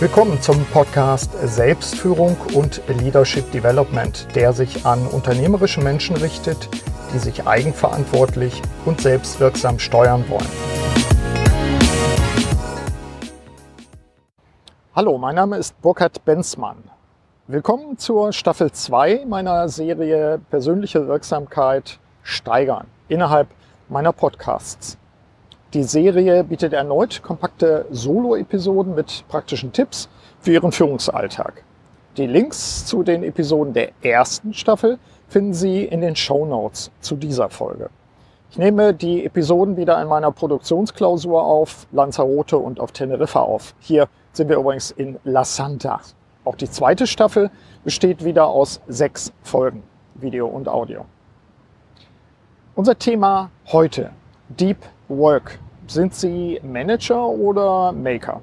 Willkommen zum Podcast Selbstführung und Leadership Development, der sich an unternehmerische Menschen richtet, die sich eigenverantwortlich und selbstwirksam steuern wollen. Hallo, mein Name ist Burkhard Benzmann. Willkommen zur Staffel 2 meiner Serie Persönliche Wirksamkeit steigern innerhalb meiner Podcasts. Die Serie bietet erneut kompakte Solo-Episoden mit praktischen Tipps für Ihren Führungsalltag. Die Links zu den Episoden der ersten Staffel finden Sie in den Show Notes zu dieser Folge. Ich nehme die Episoden wieder in meiner Produktionsklausur auf Lanzarote und auf Teneriffa auf. Hier sind wir übrigens in La Santa. Auch die zweite Staffel besteht wieder aus sechs Folgen, Video und Audio. Unser Thema heute, Deep Work. Sind Sie Manager oder Maker?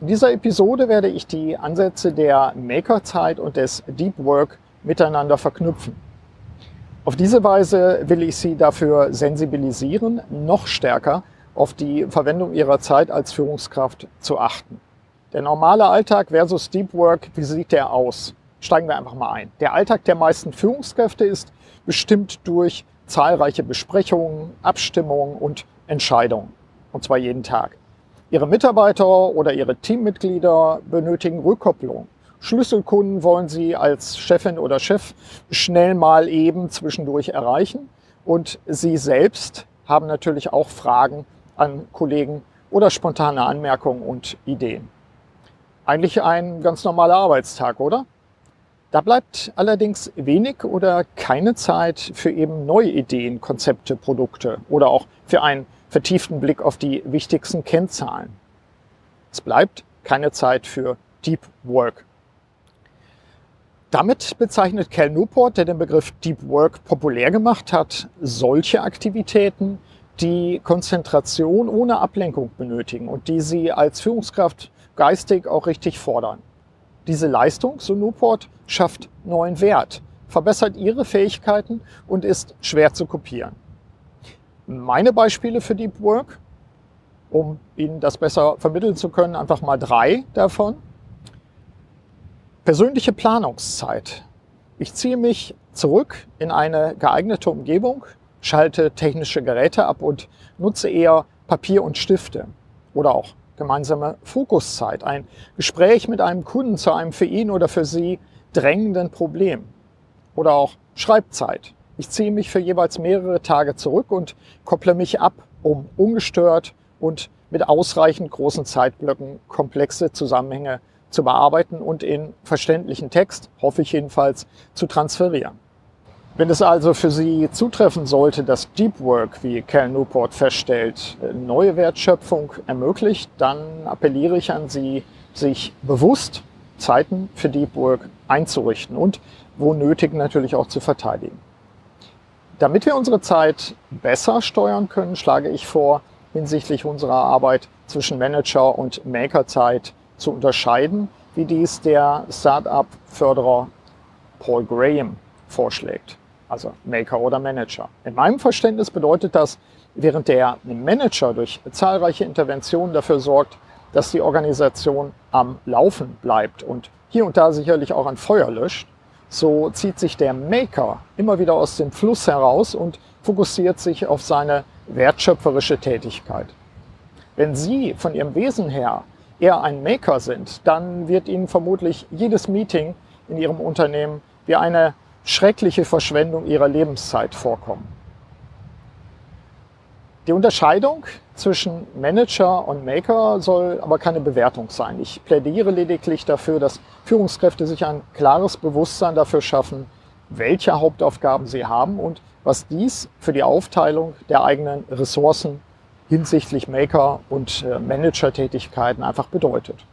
In dieser Episode werde ich die Ansätze der Makerzeit und des Deep Work miteinander verknüpfen. Auf diese Weise will ich Sie dafür sensibilisieren, noch stärker auf die Verwendung Ihrer Zeit als Führungskraft zu achten. Der normale Alltag versus Deep Work, wie sieht der aus? Steigen wir einfach mal ein. Der Alltag der meisten Führungskräfte ist bestimmt durch zahlreiche Besprechungen, Abstimmungen und Entscheidungen. Und zwar jeden Tag. Ihre Mitarbeiter oder Ihre Teammitglieder benötigen Rückkopplung. Schlüsselkunden wollen Sie als Chefin oder Chef schnell mal eben zwischendurch erreichen. Und Sie selbst haben natürlich auch Fragen an Kollegen oder spontane Anmerkungen und Ideen. Eigentlich ein ganz normaler Arbeitstag, oder? Da bleibt allerdings wenig oder keine Zeit für eben neue Ideen, Konzepte, Produkte oder auch für einen vertieften Blick auf die wichtigsten Kennzahlen. Es bleibt keine Zeit für Deep Work. Damit bezeichnet Cal Newport, der den Begriff Deep Work populär gemacht hat, solche Aktivitäten, die Konzentration ohne Ablenkung benötigen und die sie als Führungskraft geistig auch richtig fordern. Diese Leistung, so Newport, schafft neuen Wert, verbessert ihre Fähigkeiten und ist schwer zu kopieren. Meine Beispiele für Deep Work, um Ihnen das besser vermitteln zu können, einfach mal drei davon. Persönliche Planungszeit. Ich ziehe mich zurück in eine geeignete Umgebung, schalte technische Geräte ab und nutze eher Papier und Stifte oder auch gemeinsame Fokuszeit, ein Gespräch mit einem Kunden zu einem für ihn oder für sie drängenden Problem oder auch Schreibzeit. Ich ziehe mich für jeweils mehrere Tage zurück und kopple mich ab, um ungestört und mit ausreichend großen Zeitblöcken komplexe Zusammenhänge zu bearbeiten und in verständlichen Text, hoffe ich jedenfalls, zu transferieren. Wenn es also für Sie zutreffen sollte, dass Deep Work, wie Cal Newport feststellt, neue Wertschöpfung ermöglicht, dann appelliere ich an Sie, sich bewusst Zeiten für Deep Work einzurichten und wo nötig natürlich auch zu verteidigen. Damit wir unsere Zeit besser steuern können, schlage ich vor, hinsichtlich unserer Arbeit zwischen Manager- und Makerzeit zu unterscheiden, wie dies der Startup-Förderer Paul Graham vorschlägt also Maker oder Manager. In meinem Verständnis bedeutet das, während der Manager durch zahlreiche Interventionen dafür sorgt, dass die Organisation am Laufen bleibt und hier und da sicherlich auch ein Feuer löscht, so zieht sich der Maker immer wieder aus dem Fluss heraus und fokussiert sich auf seine wertschöpferische Tätigkeit. Wenn Sie von Ihrem Wesen her eher ein Maker sind, dann wird Ihnen vermutlich jedes Meeting in Ihrem Unternehmen wie eine schreckliche Verschwendung ihrer Lebenszeit vorkommen. Die Unterscheidung zwischen Manager und Maker soll aber keine Bewertung sein. Ich plädiere lediglich dafür, dass Führungskräfte sich ein klares Bewusstsein dafür schaffen, welche Hauptaufgaben sie haben und was dies für die Aufteilung der eigenen Ressourcen hinsichtlich Maker- und äh, Manager-Tätigkeiten einfach bedeutet.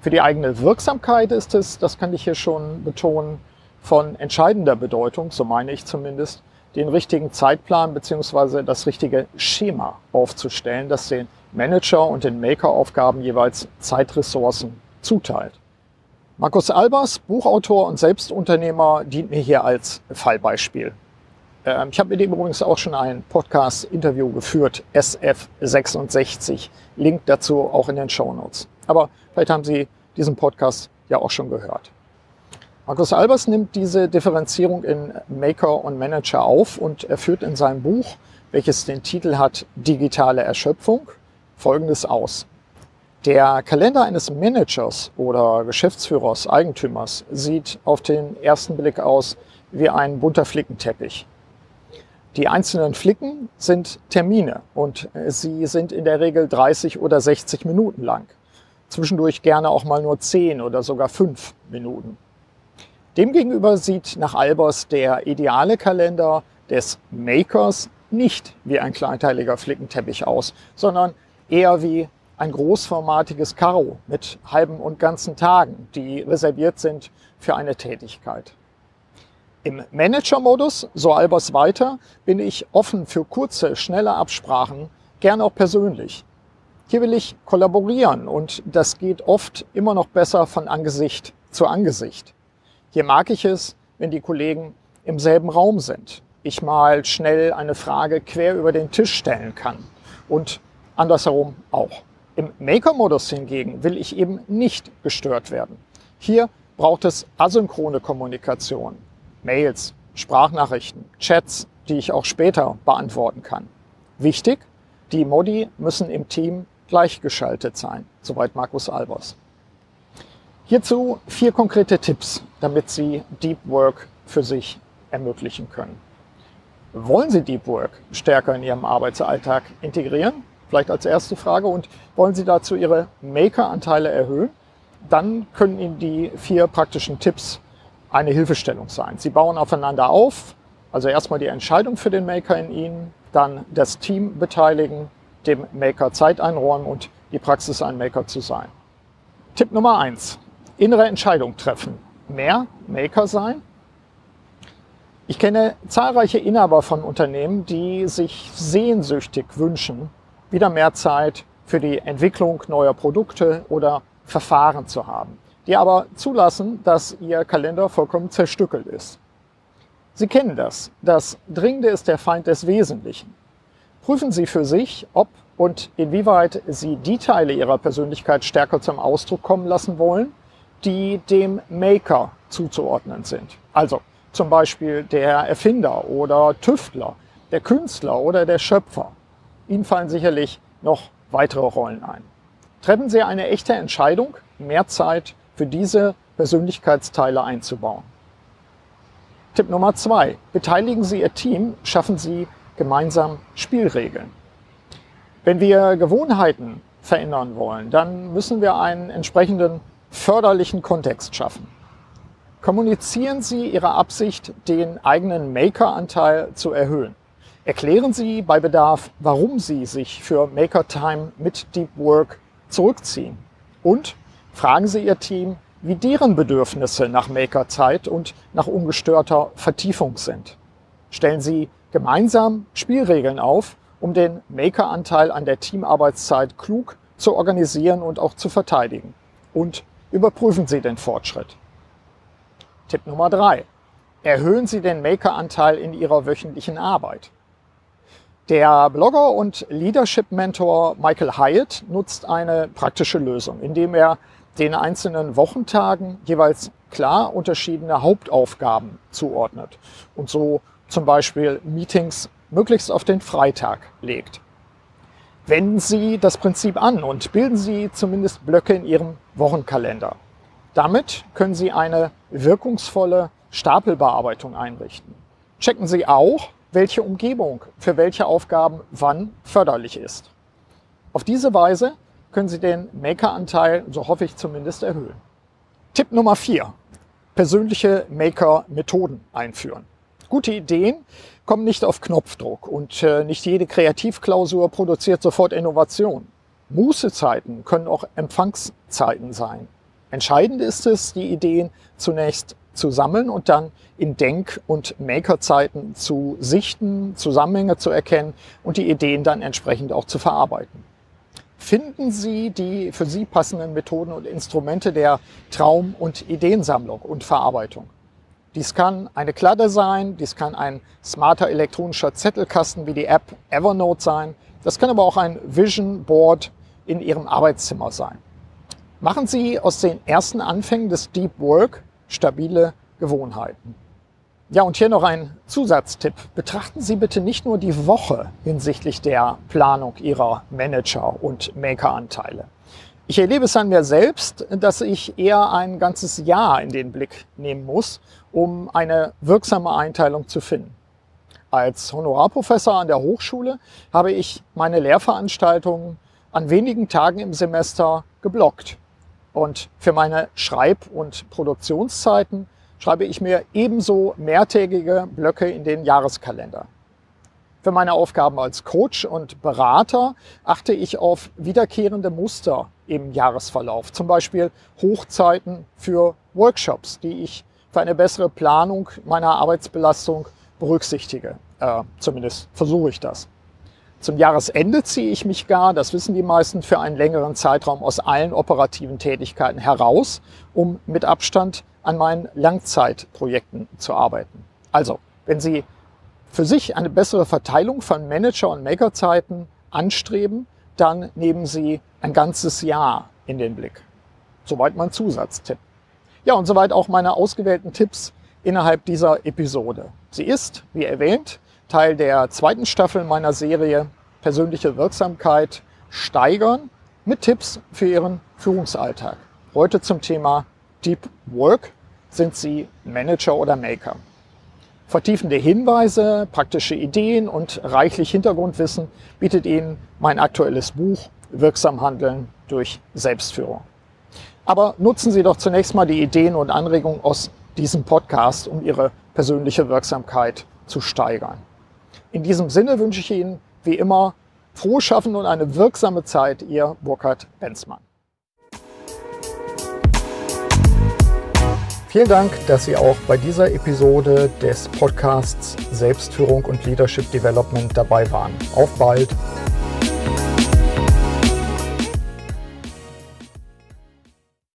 Für die eigene Wirksamkeit ist es, das kann ich hier schon betonen, von entscheidender Bedeutung, so meine ich zumindest, den richtigen Zeitplan beziehungsweise das richtige Schema aufzustellen, das den Manager und den Maker-Aufgaben jeweils Zeitressourcen zuteilt. Markus Albers, Buchautor und Selbstunternehmer, dient mir hier als Fallbeispiel. Ähm, ich habe mit ihm übrigens auch schon ein Podcast-Interview geführt, SF66. Link dazu auch in den Show Notes. Aber vielleicht haben Sie diesen Podcast ja auch schon gehört. Markus Albers nimmt diese Differenzierung in Maker und Manager auf und er führt in seinem Buch, welches den Titel hat Digitale Erschöpfung, Folgendes aus. Der Kalender eines Managers oder Geschäftsführers, Eigentümers sieht auf den ersten Blick aus wie ein bunter Flickenteppich. Die einzelnen Flicken sind Termine und sie sind in der Regel 30 oder 60 Minuten lang. Zwischendurch gerne auch mal nur 10 oder sogar 5 Minuten. Demgegenüber sieht nach Albers der ideale Kalender des Makers nicht wie ein kleinteiliger Flickenteppich aus, sondern eher wie ein großformatiges Karo mit halben und ganzen Tagen, die reserviert sind für eine Tätigkeit. Im Manager-Modus, so Albers weiter, bin ich offen für kurze, schnelle Absprachen, gern auch persönlich. Hier will ich kollaborieren und das geht oft immer noch besser von Angesicht zu Angesicht. Hier mag ich es, wenn die Kollegen im selben Raum sind. Ich mal schnell eine Frage quer über den Tisch stellen kann und andersherum auch. Im Maker-Modus hingegen will ich eben nicht gestört werden. Hier braucht es asynchrone Kommunikation. Mails, Sprachnachrichten, Chats, die ich auch später beantworten kann. Wichtig, die Modi müssen im Team gleichgeschaltet sein, soweit Markus Albers. Hierzu vier konkrete Tipps, damit Sie Deep Work für sich ermöglichen können. Wollen Sie Deep Work stärker in Ihrem Arbeitsalltag integrieren? Vielleicht als erste Frage. Und wollen Sie dazu Ihre Maker-Anteile erhöhen? Dann können Ihnen die vier praktischen Tipps eine Hilfestellung sein. Sie bauen aufeinander auf, also erstmal die Entscheidung für den Maker in Ihnen, dann das Team beteiligen, dem Maker Zeit einräumen und die Praxis ein Maker zu sein. Tipp Nummer eins: Innere Entscheidung treffen. Mehr Maker sein. Ich kenne zahlreiche Inhaber von Unternehmen, die sich sehnsüchtig wünschen, wieder mehr Zeit für die Entwicklung neuer Produkte oder Verfahren zu haben die aber zulassen, dass ihr Kalender vollkommen zerstückelt ist. Sie kennen das. Das Dringende ist der Feind des Wesentlichen. Prüfen Sie für sich, ob und inwieweit Sie die Teile Ihrer Persönlichkeit stärker zum Ausdruck kommen lassen wollen, die dem Maker zuzuordnen sind. Also zum Beispiel der Erfinder oder Tüftler, der Künstler oder der Schöpfer. Ihnen fallen sicherlich noch weitere Rollen ein. Treffen Sie eine echte Entscheidung, mehr Zeit für diese Persönlichkeitsteile einzubauen. Tipp Nummer zwei. Beteiligen Sie Ihr Team, schaffen Sie gemeinsam Spielregeln. Wenn wir Gewohnheiten verändern wollen, dann müssen wir einen entsprechenden förderlichen Kontext schaffen. Kommunizieren Sie Ihre Absicht, den eigenen Maker-Anteil zu erhöhen. Erklären Sie bei Bedarf, warum Sie sich für Maker Time mit Deep Work zurückziehen. Und Fragen Sie Ihr Team, wie deren Bedürfnisse nach Makerzeit und nach ungestörter Vertiefung sind. Stellen Sie gemeinsam Spielregeln auf, um den Makeranteil an der Teamarbeitszeit klug zu organisieren und auch zu verteidigen. Und überprüfen Sie den Fortschritt. Tipp Nummer drei: Erhöhen Sie den Makeranteil in Ihrer wöchentlichen Arbeit. Der Blogger und Leadership-Mentor Michael Hyatt nutzt eine praktische Lösung, indem er den einzelnen Wochentagen jeweils klar unterschiedene Hauptaufgaben zuordnet und so zum Beispiel Meetings möglichst auf den Freitag legt. Wenden Sie das Prinzip an und bilden Sie zumindest Blöcke in Ihrem Wochenkalender. Damit können Sie eine wirkungsvolle Stapelbearbeitung einrichten. Checken Sie auch, welche Umgebung für welche Aufgaben wann förderlich ist. Auf diese Weise können Sie den Maker-Anteil, so hoffe ich zumindest, erhöhen. Tipp Nummer vier: Persönliche Maker-Methoden einführen. Gute Ideen kommen nicht auf Knopfdruck und äh, nicht jede Kreativklausur produziert sofort Innovation. Mußezeiten können auch Empfangszeiten sein. Entscheidend ist es, die Ideen zunächst zu sammeln und dann in Denk- und Makerzeiten zu sichten, Zusammenhänge zu erkennen und die Ideen dann entsprechend auch zu verarbeiten finden Sie die für Sie passenden Methoden und Instrumente der Traum- und Ideensammlung und Verarbeitung. Dies kann eine Kladde sein, dies kann ein smarter elektronischer Zettelkasten wie die App Evernote sein, das kann aber auch ein Vision Board in Ihrem Arbeitszimmer sein. Machen Sie aus den ersten Anfängen des Deep Work stabile Gewohnheiten. Ja, und hier noch ein Zusatztipp. Betrachten Sie bitte nicht nur die Woche hinsichtlich der Planung Ihrer Manager- und Maker-Anteile. Ich erlebe es an mir selbst, dass ich eher ein ganzes Jahr in den Blick nehmen muss, um eine wirksame Einteilung zu finden. Als Honorarprofessor an der Hochschule habe ich meine Lehrveranstaltungen an wenigen Tagen im Semester geblockt. Und für meine Schreib- und Produktionszeiten schreibe ich mir ebenso mehrtägige Blöcke in den Jahreskalender. Für meine Aufgaben als Coach und Berater achte ich auf wiederkehrende Muster im Jahresverlauf, zum Beispiel Hochzeiten für Workshops, die ich für eine bessere Planung meiner Arbeitsbelastung berücksichtige. Äh, zumindest versuche ich das. Zum Jahresende ziehe ich mich gar, das wissen die meisten, für einen längeren Zeitraum aus allen operativen Tätigkeiten heraus, um mit Abstand an meinen Langzeitprojekten zu arbeiten. Also, wenn Sie für sich eine bessere Verteilung von Manager- und Makerzeiten anstreben, dann nehmen Sie ein ganzes Jahr in den Blick. Soweit mein Zusatztipp. Ja, und soweit auch meine ausgewählten Tipps innerhalb dieser Episode. Sie ist, wie erwähnt, Teil der zweiten Staffel meiner Serie Persönliche Wirksamkeit steigern mit Tipps für Ihren Führungsalltag. Heute zum Thema Deep Work. Sind Sie Manager oder Maker? Vertiefende Hinweise, praktische Ideen und reichlich Hintergrundwissen bietet Ihnen mein aktuelles Buch Wirksam Handeln durch Selbstführung. Aber nutzen Sie doch zunächst mal die Ideen und Anregungen aus diesem Podcast, um Ihre persönliche Wirksamkeit zu steigern. In diesem Sinne wünsche ich Ihnen wie immer frohes Schaffen und eine wirksame Zeit. Ihr Burkhard Benzmann. Vielen Dank, dass Sie auch bei dieser Episode des Podcasts Selbstführung und Leadership Development dabei waren. Auf bald!